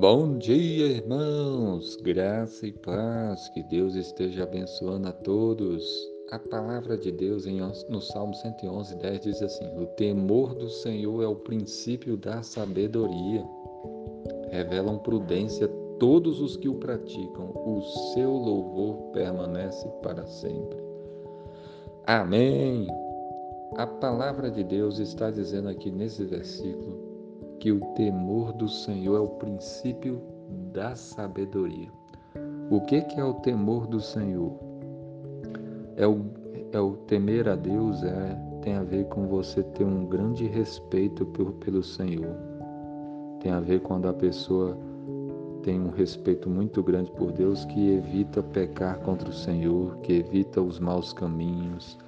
Bom dia, irmãos, graça e paz, que Deus esteja abençoando a todos. A palavra de Deus no Salmo 111, 10 diz assim: O temor do Senhor é o princípio da sabedoria, revelam prudência todos os que o praticam, o seu louvor permanece para sempre. Amém. A palavra de Deus está dizendo aqui nesse versículo que o temor do Senhor é o princípio da sabedoria. O que, que é o temor do Senhor? É o, é o temer a Deus, é, tem a ver com você ter um grande respeito pelo, pelo Senhor. Tem a ver quando a pessoa tem um respeito muito grande por Deus que evita pecar contra o Senhor, que evita os maus caminhos,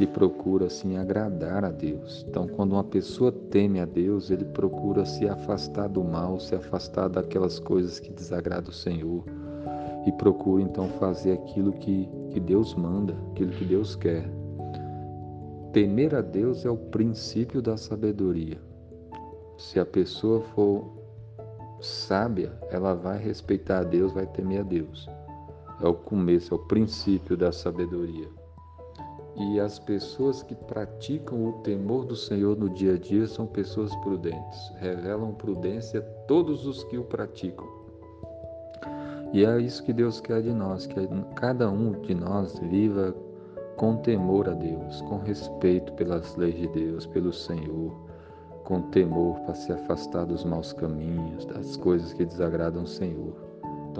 que procura assim agradar a Deus. Então, quando uma pessoa teme a Deus, ele procura se afastar do mal, se afastar daquelas coisas que desagradam o Senhor e procura então fazer aquilo que, que Deus manda, aquilo que Deus quer. Temer a Deus é o princípio da sabedoria. Se a pessoa for sábia, ela vai respeitar a Deus, vai temer a Deus. É o começo, é o princípio da sabedoria. E as pessoas que praticam o temor do Senhor no dia a dia são pessoas prudentes, revelam prudência a todos os que o praticam. E é isso que Deus quer de nós, que cada um de nós viva com temor a Deus, com respeito pelas leis de Deus, pelo Senhor, com temor para se afastar dos maus caminhos, das coisas que desagradam o Senhor.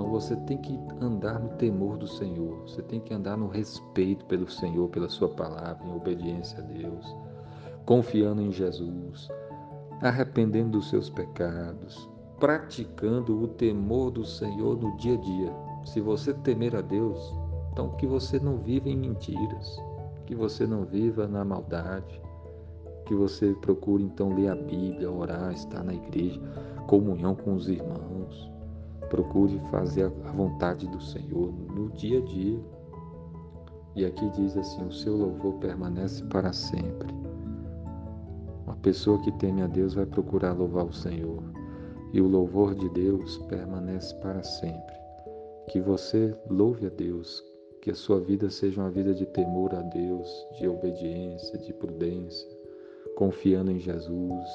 Então você tem que andar no temor do Senhor, você tem que andar no respeito pelo Senhor, pela Sua palavra, em obediência a Deus, confiando em Jesus, arrependendo dos seus pecados, praticando o temor do Senhor no dia a dia. Se você temer a Deus, então que você não viva em mentiras, que você não viva na maldade, que você procure então ler a Bíblia, orar, estar na igreja, comunhão com os irmãos Procure fazer a vontade do Senhor no dia a dia. E aqui diz assim: o seu louvor permanece para sempre. Uma pessoa que teme a Deus vai procurar louvar o Senhor. E o louvor de Deus permanece para sempre. Que você louve a Deus, que a sua vida seja uma vida de temor a Deus, de obediência, de prudência, confiando em Jesus,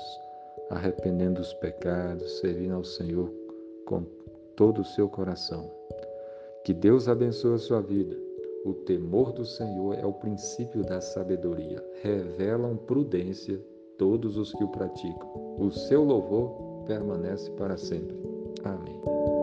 arrependendo dos pecados, servindo ao Senhor com todo o seu coração. Que Deus abençoe a sua vida. O temor do Senhor é o princípio da sabedoria. Revelam prudência todos os que o praticam. O seu louvor permanece para sempre. Amém.